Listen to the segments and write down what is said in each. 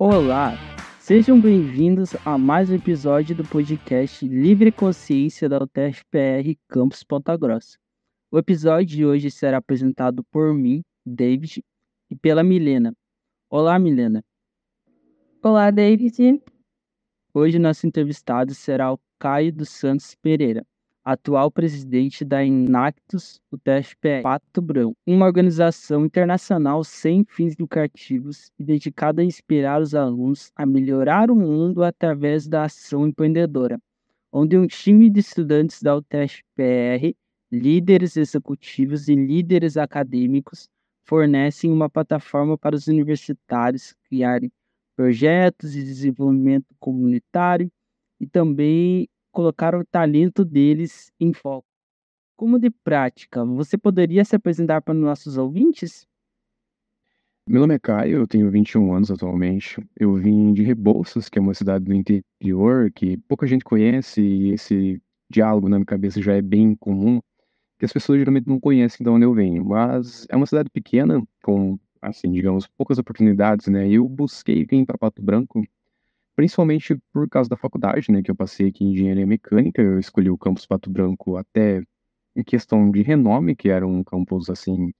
Olá, sejam bem-vindos a mais um episódio do podcast Livre Consciência da UTFPR Campus Ponta Grossa. O episódio de hoje será apresentado por mim, David, e pela Milena. Olá, Milena. Olá, David. Hoje nosso entrevistado será o Caio dos Santos Pereira atual presidente da Inactus UTFPR Pato Branco, uma organização internacional sem fins lucrativos e dedicada a inspirar os alunos a melhorar o mundo através da ação empreendedora, onde um time de estudantes da UTFPR, líderes executivos e líderes acadêmicos fornecem uma plataforma para os universitários criarem projetos de desenvolvimento comunitário e também colocar o talento deles em foco. Como de prática, você poderia se apresentar para os nossos ouvintes? Meu nome é Caio, eu tenho 21 anos atualmente. Eu vim de Rebouças, que é uma cidade do interior que pouca gente conhece e esse diálogo na minha cabeça já é bem comum, que as pessoas geralmente não conhecem de onde eu venho. Mas é uma cidade pequena, com, assim, digamos, poucas oportunidades, né? Eu busquei vir para Pato Branco principalmente por causa da faculdade, né, que eu passei aqui em engenharia mecânica, eu escolhi o campus Pato Branco até em questão de renome, que era um campus assim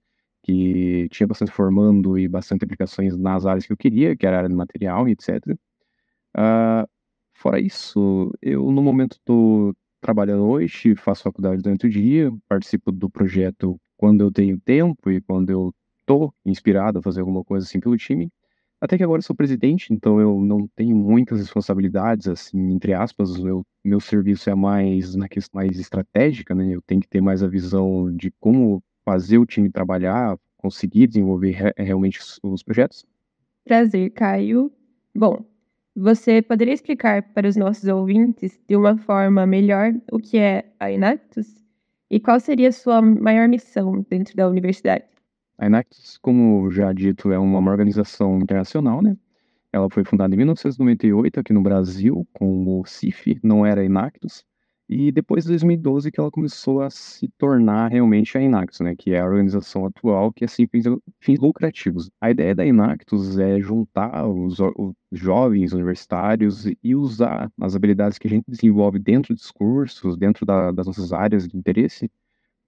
que tinha bastante formando e bastante aplicações nas áreas que eu queria, que era a área de material e etc. Uh, ah, fora isso, eu no momento estou trabalhando hoje, faço faculdade durante o dia, participo do projeto quando eu tenho tempo e quando eu estou inspirado a fazer alguma coisa assim pelo time. Até que agora sou presidente, então eu não tenho muitas responsabilidades, assim, entre aspas, eu, meu serviço é mais na questão mais estratégica, né? Eu tenho que ter mais a visão de como fazer o time trabalhar, conseguir desenvolver re realmente os, os projetos. Prazer, Caio. Bom, você poderia explicar para os nossos ouvintes de uma forma melhor o que é a Inactus e qual seria a sua maior missão dentro da universidade? A Enactus, como já dito, é uma organização internacional, né? Ela foi fundada em 1998 aqui no Brasil, com o CIF, não era Enactus, e depois de 2012 que ela começou a se tornar realmente a Enactus, né? Que é a organização atual que é sem fins, fins lucrativos. A ideia da Enactus é juntar os, os jovens universitários e usar as habilidades que a gente desenvolve dentro dos cursos, dentro da, das nossas áreas de interesse,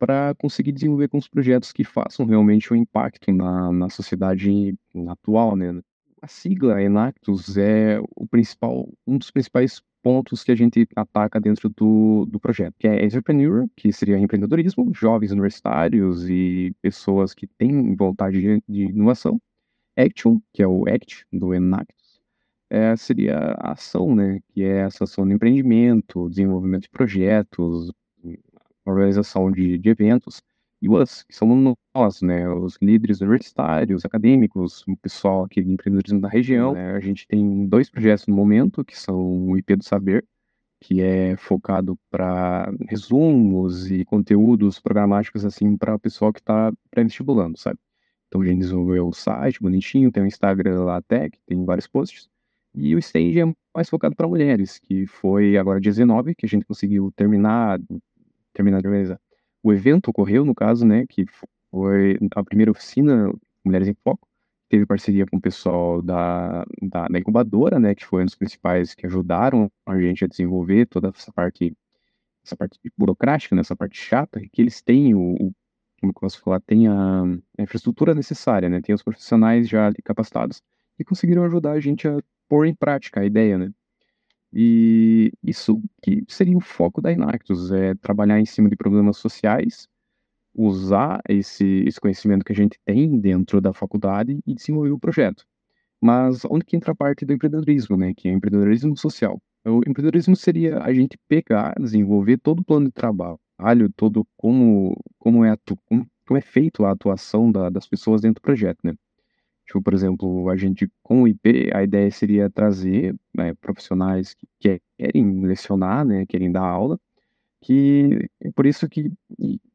para conseguir desenvolver com os projetos que façam realmente um impacto na, na sociedade atual, né? A sigla Enactus é o principal, um dos principais pontos que a gente ataca dentro do, do projeto, que é entrepreneur, que seria empreendedorismo, jovens universitários e pessoas que têm vontade de, de inovação, Action, que é o ACT do Enactus, é, seria a ação, né, que é essa ação de empreendimento, desenvolvimento de projetos, organização de, de eventos, e os que somos nós, né, os líderes universitários, acadêmicos, o pessoal aqui de empreendedorismo da região. Né, a gente tem dois projetos no momento, que são o IP do Saber, que é focado para resumos e conteúdos programáticos, assim, para o pessoal que está pré-vestibulando, sabe? Então a gente desenvolveu o site bonitinho, tem o Instagram lá até, que tem vários posts. E o Stage é mais focado para mulheres, que foi agora dia 19 que a gente conseguiu terminar terminar de organizar. O evento ocorreu, no caso, né, que foi a primeira oficina Mulheres em Foco, teve parceria com o pessoal da, da, da, incubadora, né, que foi um dos principais que ajudaram a gente a desenvolver toda essa parte, essa parte burocrática, né, essa parte chata, que eles têm o, o como eu posso falar, tem a, a, infraestrutura necessária, né, tem os profissionais já capacitados e conseguiram ajudar a gente a pôr em prática a ideia, né. E isso que seria o foco da Inactus, é trabalhar em cima de problemas sociais, usar esse, esse conhecimento que a gente tem dentro da faculdade e desenvolver o projeto. Mas onde que entra a parte do empreendedorismo, né? Que é empreendedorismo social. O empreendedorismo seria a gente pegar, desenvolver todo o plano de trabalho, todo como, como, é, atu, como é feito a atuação da, das pessoas dentro do projeto, né? Tipo, por exemplo, a gente com o IP, a ideia seria trazer né, profissionais que querem lecionar, né, querem dar aula, que por isso que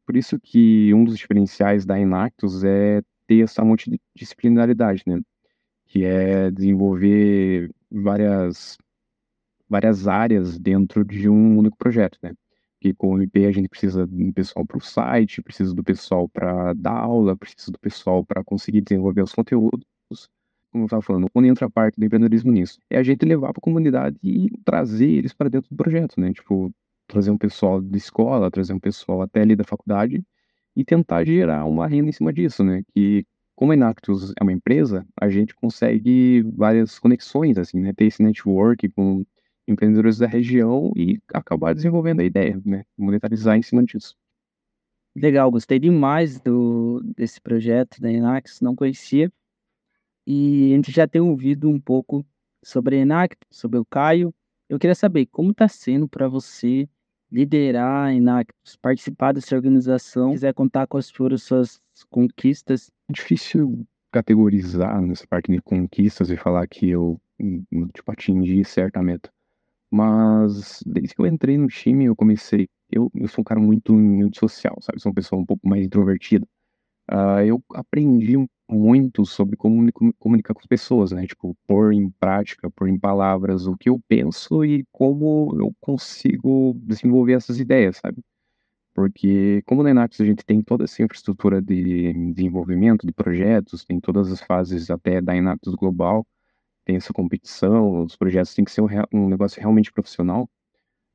por isso que um dos diferenciais da Inactus é ter essa multidisciplinaridade, né, que é desenvolver várias várias áreas dentro de um único projeto, né? Que com o IP a gente precisa do pessoal para o site, precisa do pessoal para dar aula, precisa do pessoal para conseguir desenvolver os conteúdos, como eu estava falando, onde entra a parte do empreendedorismo nisso? É a gente levar para a comunidade e trazer eles para dentro do projeto, né? Tipo, trazer um pessoal de escola, trazer um pessoal até ali da faculdade e tentar gerar uma renda em cima disso, né? Que como a Inactus é uma empresa, a gente consegue várias conexões, assim, né? Ter esse network com empreendedores da região e acabar desenvolvendo a ideia, né? Monetarizar em cima disso. Legal, gostei demais do, desse projeto da Enax, não conhecia. E a gente já tem ouvido um pouco sobre a Enax, sobre o Caio. Eu queria saber como está sendo para você liderar a Enax, participar dessa organização, quiser contar quais foram suas conquistas. Difícil categorizar nessa parte de conquistas e falar que eu tipo, atingi certa meta. Mas desde que eu entrei no time, eu comecei eu, eu sou um cara muito, muito social, sabe? Sou uma pessoa um pouco mais introvertida. Uh, eu aprendi muito sobre como comunicar com as pessoas, né? Tipo, pôr em prática, pôr em palavras o que eu penso e como eu consigo desenvolver essas ideias, sabe? Porque, como na Enax a gente tem toda essa infraestrutura de desenvolvimento de projetos, tem todas as fases até da Enax Global, tem essa competição, os projetos têm que ser um, um negócio realmente profissional.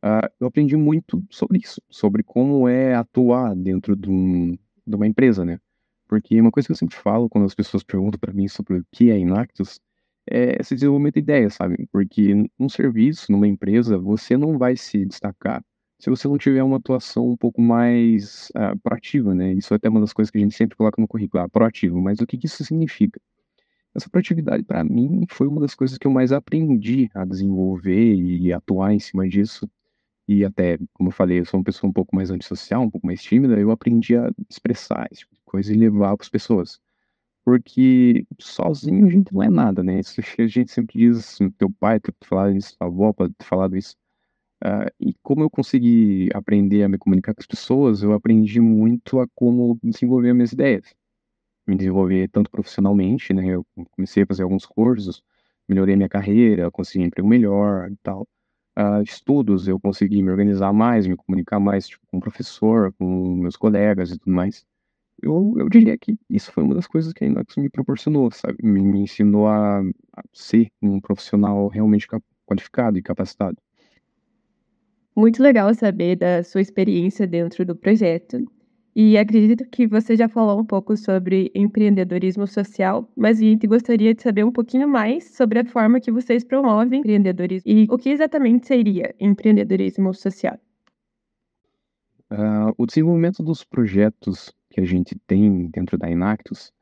Uh, eu aprendi muito sobre isso, sobre como é atuar dentro de, um, de, uma empresa, né? Porque uma coisa que eu sempre falo quando as pessoas perguntam para mim sobre o que é Inactus é esse desenvolvimento de ideias, sabe? Porque num serviço, numa empresa, você não vai se destacar se você não tiver uma atuação um pouco mais uh, proativa, né? Isso é até uma das coisas que a gente sempre coloca no currículo, ah, proativo. Mas o que, que isso significa? Essa proatividade, para mim, foi uma das coisas que eu mais aprendi a desenvolver e atuar em cima disso e até, como eu falei, eu sou uma pessoa um pouco mais antissocial, um pouco mais tímida, eu aprendi a expressar esse tipo de coisa e levar para as pessoas. Porque sozinho a gente não é nada, né? Isso a gente sempre diz, teu pai ter falado isso, tua avó pode ter falado isso. Uh, e como eu consegui aprender a me comunicar com as pessoas, eu aprendi muito a como desenvolver minhas ideias. Me desenvolver tanto profissionalmente, né? Eu comecei a fazer alguns cursos, melhorei minha carreira, consegui um emprego melhor e tal uh, estudos, eu consegui me organizar mais, me comunicar mais tipo, com o professor, com meus colegas e tudo mais. Eu, eu diria que isso foi uma das coisas que a Inox me proporcionou, sabe? Me, me ensinou a, a ser um profissional realmente qualificado e capacitado. Muito legal saber da sua experiência dentro do projeto. E acredito que você já falou um pouco sobre empreendedorismo social, mas a gente gostaria de saber um pouquinho mais sobre a forma que vocês promovem empreendedorismo e o que exatamente seria empreendedorismo social. Uh, o desenvolvimento dos projetos que a gente tem dentro da Inactus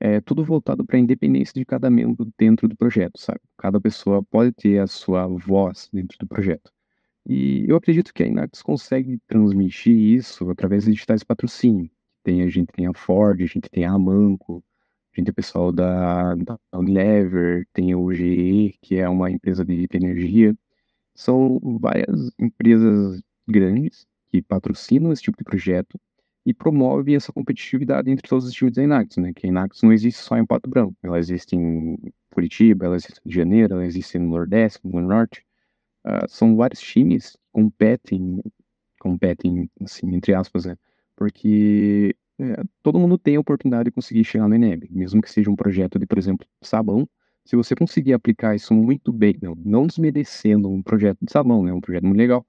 é tudo voltado para a independência de cada membro dentro do projeto, sabe? Cada pessoa pode ter a sua voz dentro do projeto. E eu acredito que a Inax consegue transmitir isso através de digitais de patrocínio. Tem, a gente tem a Ford, a gente tem a Amanco, a gente tem o pessoal da, da Unilever, tem o GE, que é uma empresa de energia. São várias empresas grandes que patrocinam esse tipo de projeto e promove essa competitividade entre todos os times da Inax, né? Que a Inax não existe só em Pato Branco, ela existe em Curitiba, ela existe em Janeiro, ela existe no Nordeste, no Norte. Uh, são vários times que competem, competem, assim, entre aspas, né? Porque é, todo mundo tem a oportunidade de conseguir chegar no Enem, mesmo que seja um projeto de, por exemplo, sabão. Se você conseguir aplicar isso muito bem, não, não desmerecendo um projeto de sabão, né? Um projeto muito legal,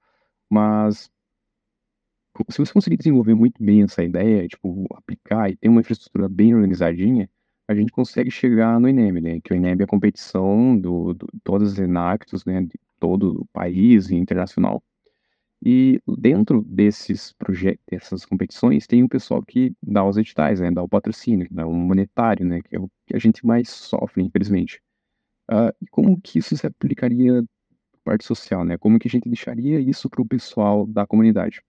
mas se você conseguir desenvolver muito bem essa ideia, tipo, aplicar e ter uma infraestrutura bem organizadinha, a gente consegue chegar no INEM, né? Que o INEM é a competição do, do todas as Enactus, né? De todo o país e internacional. E dentro desses projetos, dessas competições, tem um pessoal que dá os editais, né? Dá o patrocínio, dá o monetário, né? Que é o que a gente mais sofre, infelizmente. Uh, como que isso se aplicaria parte social, né? Como que a gente deixaria isso para o pessoal da comunidade?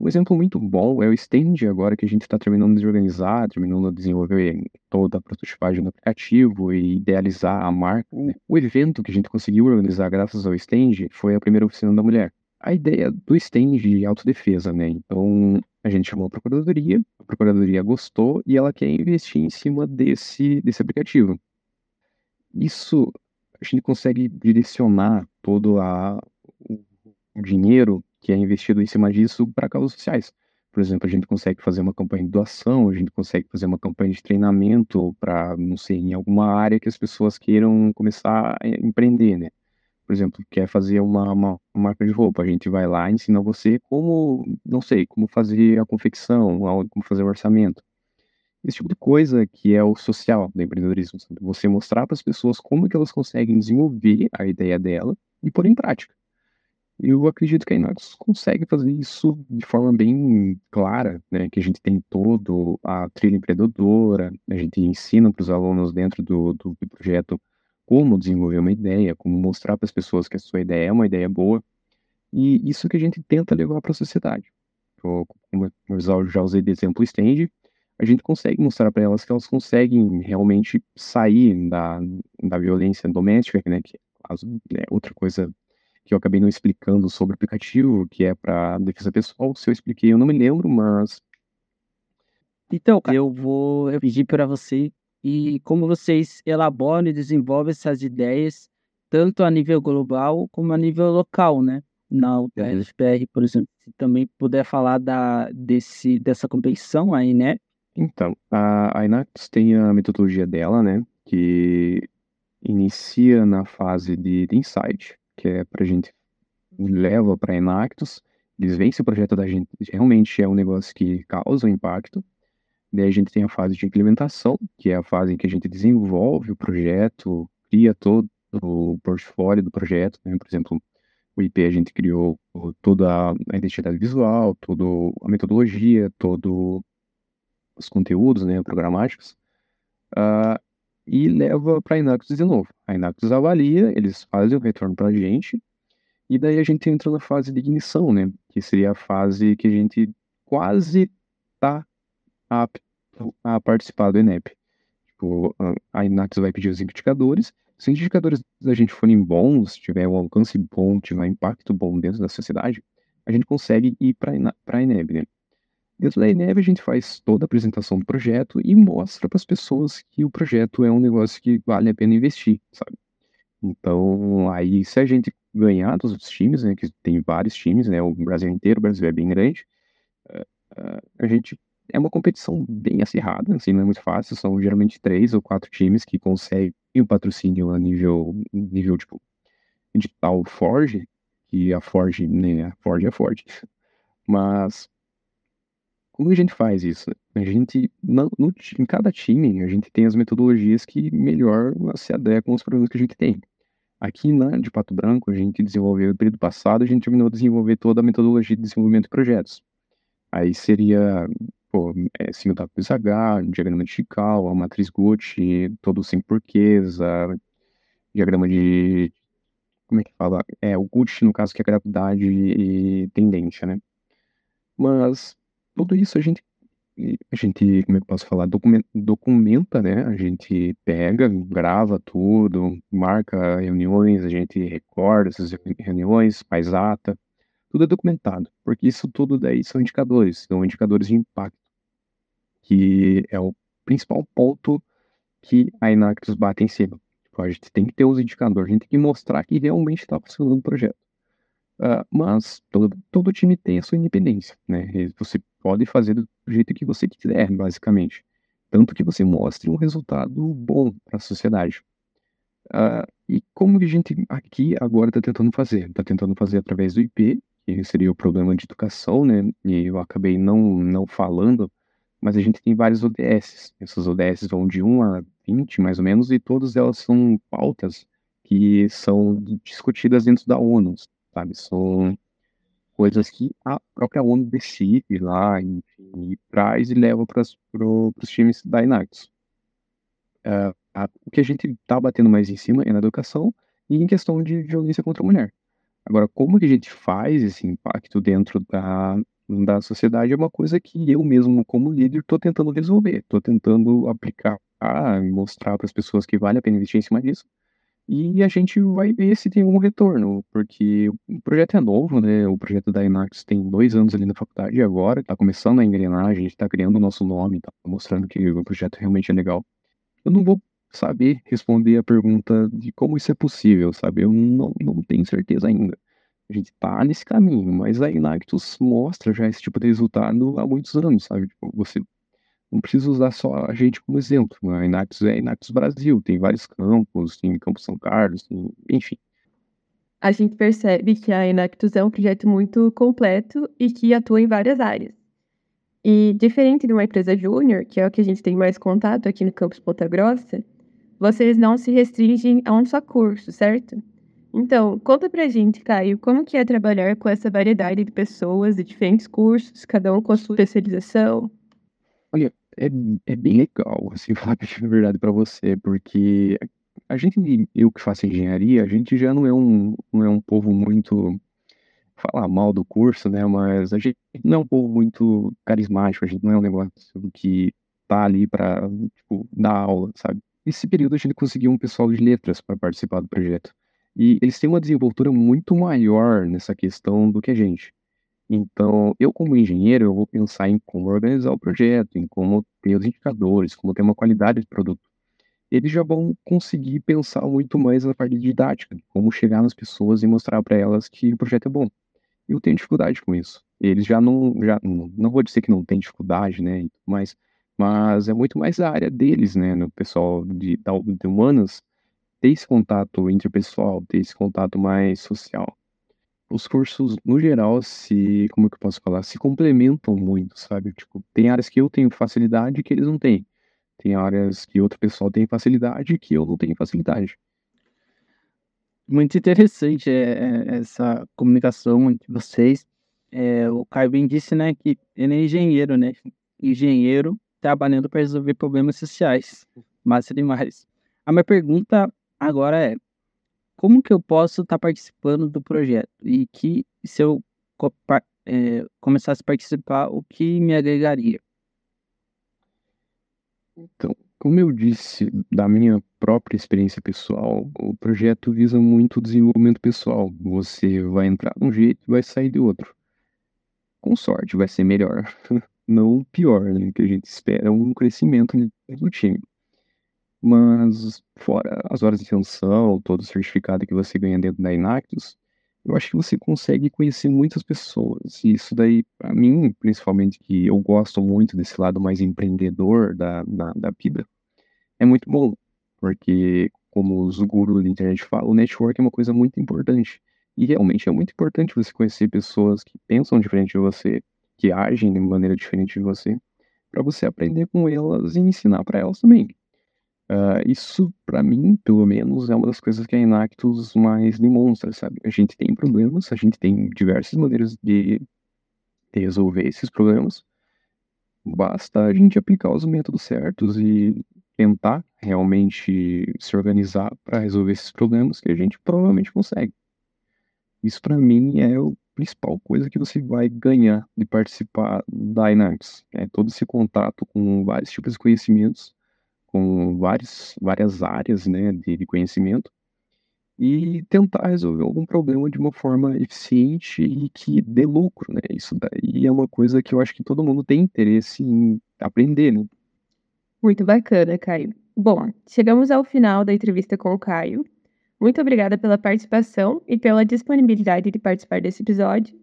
Um exemplo muito bom é o Stand agora que a gente está terminando de organizar, terminando de desenvolver toda a prototipagem do aplicativo e idealizar a marca. O evento que a gente conseguiu organizar graças ao Stand foi a primeira oficina da mulher. A ideia do Stand de autodefesa, né? Então a gente chamou a procuradoria, a procuradoria gostou e ela quer investir em cima desse, desse aplicativo. Isso a gente consegue direcionar todo a, o dinheiro que é investido em cima disso para causas sociais. Por exemplo, a gente consegue fazer uma campanha de doação, a gente consegue fazer uma campanha de treinamento para, não sei, em alguma área que as pessoas queiram começar a empreender, né? Por exemplo, quer fazer uma, uma, uma marca de roupa, a gente vai lá e ensina você como, não sei, como fazer a confecção, como fazer o orçamento. Esse tipo de coisa que é o social do empreendedorismo, sabe? Você mostrar para as pessoas como que elas conseguem desenvolver a ideia dela e pôr em prática. Eu acredito que a Inox consegue fazer isso de forma bem clara, né? Que a gente tem todo a trilha empreendedora, a gente ensina para os alunos dentro do, do projeto como desenvolver uma ideia, como mostrar para as pessoas que a sua ideia é uma ideia boa, e isso que a gente tenta levar para a sociedade. Como eu já usei de exemplo stand, a gente consegue mostrar para elas que elas conseguem realmente sair da, da violência doméstica, né, que é outra coisa que eu acabei não explicando sobre o aplicativo, que é para defesa pessoal. Se eu expliquei, eu não me lembro, mas. Então, eu vou pedir para você e como vocês elaboram e desenvolvem essas ideias, tanto a nível global como a nível local, né? Na UTFPR, por exemplo, se também puder falar da, desse, dessa competição aí, né? Então, a, a tem a metodologia dela, né? Que inicia na fase de, de insight, que é para a gente leva para a Inactus, eles veem se o projeto da gente realmente é um negócio que causa impacto. Daí a gente tem a fase de implementação, que é a fase em que a gente desenvolve o projeto, cria todo o portfólio do projeto, né? Por exemplo, o IP a gente criou toda a identidade visual, toda a metodologia, todo os conteúdos, né, programáticos, uh, e leva para a Inactus de novo. A Inactus avalia, eles fazem o retorno para a gente, e daí a gente entra na fase de ignição, né, que seria a fase que a gente quase está apto a participar do ENEP. Tipo, a Inactus vai pedir os indicadores, se os indicadores da gente forem bons, tiver um alcance bom, tiver um impacto bom dentro da sociedade, a gente consegue ir para a ENEB, né? Dentro da Eneve, a gente faz toda a apresentação do projeto e mostra para as pessoas que o projeto é um negócio que vale a pena investir, sabe? Então, aí, se a gente ganhar dos outros times, né, que tem vários times, né, o Brasil inteiro, o Brasil é bem grande, uh, uh, a gente é uma competição bem acirrada, assim, não é muito fácil, são geralmente três ou quatro times que conseguem o patrocínio a nível, nível tipo, edital Forge, que a Forge, né, a Forge é forte, mas como a gente faz isso? A gente, no, no, em cada time, a gente tem as metodologias que melhor se adequam aos problemas que a gente tem. Aqui na de Pato Branco, a gente desenvolveu, no período passado, a gente terminou de desenvolver toda a metodologia de desenvolvimento de projetos. Aí seria, pô, é, SIGWH, diagrama de Chical, a matriz Gucci, todo sem porquês, a diagrama de, como é que fala? É, o Gucci, no caso, que é gravidade e tendência, né? Mas tudo isso a gente, a gente, como é que eu posso falar, documenta, né? A gente pega, grava tudo, marca reuniões, a gente recorda essas reuniões, faz ata, tudo é documentado, porque isso tudo daí são indicadores, são indicadores de impacto, que é o principal ponto que a Inactus bate em cima. Tipo, a gente tem que ter os indicadores, a gente tem que mostrar que realmente está funcionando o projeto. Uh, mas todo, todo time tem a sua independência, né? Você pode fazer do jeito que você quiser, basicamente. Tanto que você mostre um resultado bom para a sociedade. Uh, e como a gente aqui agora está tentando fazer? Está tentando fazer através do IP, que seria o problema de educação, né? E eu acabei não, não falando, mas a gente tem vários ODS. Essas ODS vão de 1 a 20, mais ou menos, e todas elas são pautas que são discutidas dentro da ONU, sabe? São coisas que a própria ONU decide lá, enfim, e traz e leva para pro, os times da Inactus. Uh, a, o que a gente está batendo mais em cima é na educação e em questão de violência contra a mulher. Agora, como que a gente faz esse impacto dentro da, da sociedade é uma coisa que eu mesmo, como líder, estou tentando resolver, estou tentando aplicar, mostrar para as pessoas que vale a pena investir em cima disso, e a gente vai ver se tem algum retorno, porque o projeto é novo, né? O projeto da Inax tem dois anos ali na faculdade agora, tá começando a engrenar, a gente tá criando o nosso nome, tá mostrando que o projeto realmente é legal. Eu não vou saber responder a pergunta de como isso é possível, sabe? Eu não, não tenho certeza ainda. A gente tá nesse caminho, mas a Inactus mostra já esse tipo de resultado há muitos anos, sabe? Tipo, você não precisa usar só a gente como exemplo. A Inactus é a Inactus Brasil, tem vários campos, tem Campo São Carlos, tem... enfim. A gente percebe que a Inactus é um projeto muito completo e que atua em várias áreas. E diferente de uma empresa júnior, que é o que a gente tem mais contato aqui no campus Ponta Grossa, vocês não se restringem a um só curso, certo? Então, conta pra gente, Caio, como que é trabalhar com essa variedade de pessoas de diferentes cursos, cada um com a sua especialização? Olha, é, é bem legal, assim, falar a verdade para você, porque a gente, eu que faço engenharia, a gente já não é um, não é um povo muito falar mal do curso, né? Mas a gente não é um povo muito carismático, a gente não é um negócio que tá ali para tipo, dar aula, sabe? Nesse período a gente conseguiu um pessoal de letras para participar do projeto. E eles têm uma desenvoltura muito maior nessa questão do que a gente. Então, eu como engenheiro, eu vou pensar em como organizar o projeto, em como ter os indicadores, como ter uma qualidade de produto. Eles já vão conseguir pensar muito mais na parte didática, como chegar nas pessoas e mostrar para elas que o projeto é bom eu tenho dificuldade com isso. Eles já não, já não vou dizer que não tem dificuldade, né, mas, mas é muito mais a área deles, né, no pessoal de, de humanas, ter esse contato interpessoal, ter esse contato mais social. Os cursos, no geral, se, como é que eu posso falar, se complementam muito, sabe? Tipo, tem áreas que eu tenho facilidade que eles não têm. Tem áreas que outro pessoal tem facilidade que eu não tenho facilidade. Muito interessante é, essa comunicação entre vocês. É, o Caio bem disse, né, que ele é engenheiro, né? Engenheiro trabalhando para resolver problemas sociais. Massa demais. A minha pergunta agora é: como que eu posso estar tá participando do projeto? E que se eu é, começasse a participar, o que me agregaria? Então, como eu disse, da minha própria experiência pessoal, o projeto visa muito o desenvolvimento pessoal. Você vai entrar de um jeito e vai sair de outro. Com sorte, vai ser melhor. Não pior, né? Que a gente espera um crescimento do time. Mas, fora as horas de tensão, todo o certificado que você ganha dentro da Inactus, eu acho que você consegue conhecer muitas pessoas. E isso daí, para mim, principalmente, que eu gosto muito desse lado mais empreendedor da, da, da vida, é muito bom. Porque, como os gurus da internet falam, o network é uma coisa muito importante. E realmente é muito importante você conhecer pessoas que pensam diferente de você, que agem de maneira diferente de você, para você aprender com elas e ensinar para elas também. Uh, isso, para mim, pelo menos, é uma das coisas que a Inactus mais demonstra, sabe? A gente tem problemas, a gente tem diversas maneiras de, de resolver esses problemas. Basta a gente aplicar os métodos certos e tentar realmente se organizar para resolver esses problemas que a gente provavelmente consegue. Isso, para mim, é a principal coisa que você vai ganhar de participar da Inactus. É todo esse contato com vários tipos de conhecimentos com vários, várias áreas né, de, de conhecimento e tentar resolver algum problema de uma forma eficiente e que dê lucro, né? Isso daí é uma coisa que eu acho que todo mundo tem interesse em aprender, né? Muito bacana, Caio. Bom, chegamos ao final da entrevista com o Caio. Muito obrigada pela participação e pela disponibilidade de participar desse episódio.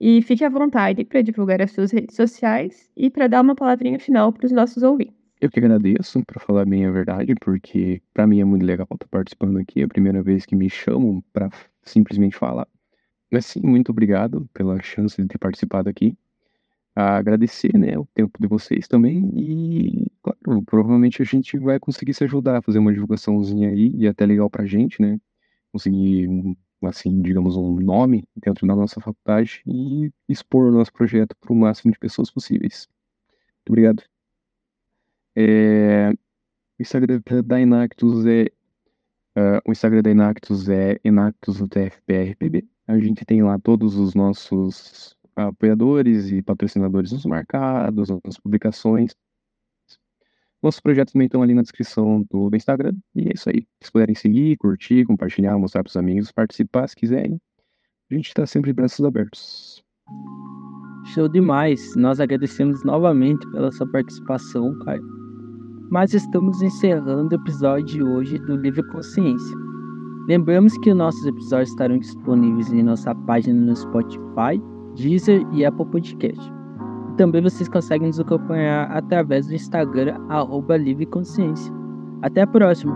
E fique à vontade para divulgar as suas redes sociais e para dar uma palavrinha final para os nossos ouvintes. Eu que agradeço, para falar bem a verdade, porque para mim é muito legal estar participando aqui. É a primeira vez que me chamam para simplesmente falar. Mas sim, muito obrigado pela chance de ter participado aqui. agradecer, né, o tempo de vocês também e, claro, provavelmente a gente vai conseguir se ajudar fazer uma divulgaçãozinha aí e até legal pra gente, né? Conseguir, assim, digamos, um nome dentro da nossa faculdade e expor o nosso projeto para o máximo de pessoas possíveis. Muito obrigado. É, o Instagram da Inactus é. Uh, o Instagram da Inactus é InactusUTFPRPB. A gente tem lá todos os nossos apoiadores e patrocinadores nos marcados, nas publicações. Nossos projetos também estão ali na descrição do, do Instagram. E é isso aí. Se puderem seguir, curtir, compartilhar, mostrar para os amigos, participar se quiserem. A gente está sempre de braços abertos. Show demais! Nós agradecemos novamente pela sua participação, Caio mas estamos encerrando o episódio de hoje do Livre Consciência. Lembramos que nossos episódios estarão disponíveis em nossa página no Spotify, Deezer e Apple Podcast. Também vocês conseguem nos acompanhar através do Instagram, arroba Livre Consciência. Até a próxima!